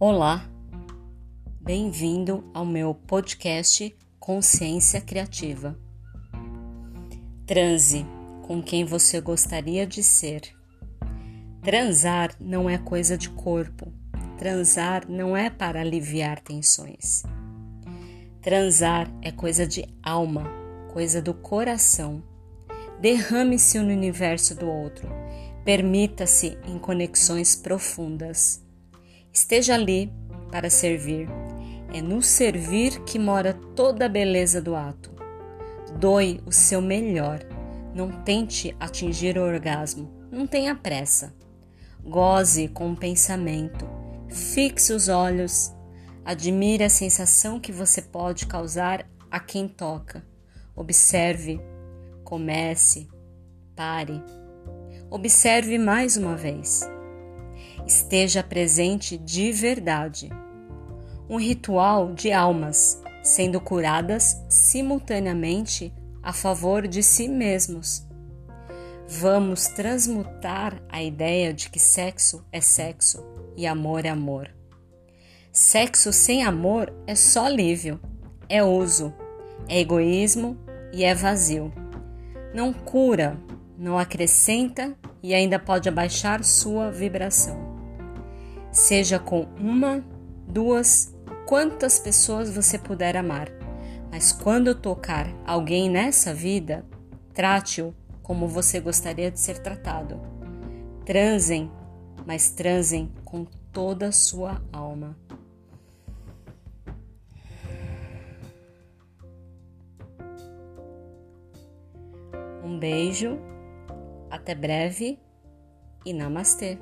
Olá, bem-vindo ao meu podcast Consciência Criativa. Transe com quem você gostaria de ser. Transar não é coisa de corpo, transar não é para aliviar tensões. Transar é coisa de alma, coisa do coração. Derrame-se no universo do outro, permita-se em conexões profundas. Esteja ali para servir. É no servir que mora toda a beleza do ato. Doe o seu melhor. Não tente atingir o orgasmo. Não tenha pressa. Goze com o pensamento. Fixe os olhos. Admire a sensação que você pode causar a quem toca. Observe. Comece. Pare. Observe mais uma vez esteja presente de verdade. Um ritual de almas sendo curadas simultaneamente a favor de si mesmos. Vamos transmutar a ideia de que sexo é sexo e amor é amor. Sexo sem amor é só alívio, é uso, é egoísmo e é vazio. Não cura, não acrescenta e ainda pode abaixar sua vibração seja com uma, duas, quantas pessoas você puder amar. Mas quando tocar alguém nessa vida, trate-o como você gostaria de ser tratado. Transem, mas transem com toda a sua alma. Um beijo, até breve e namastê.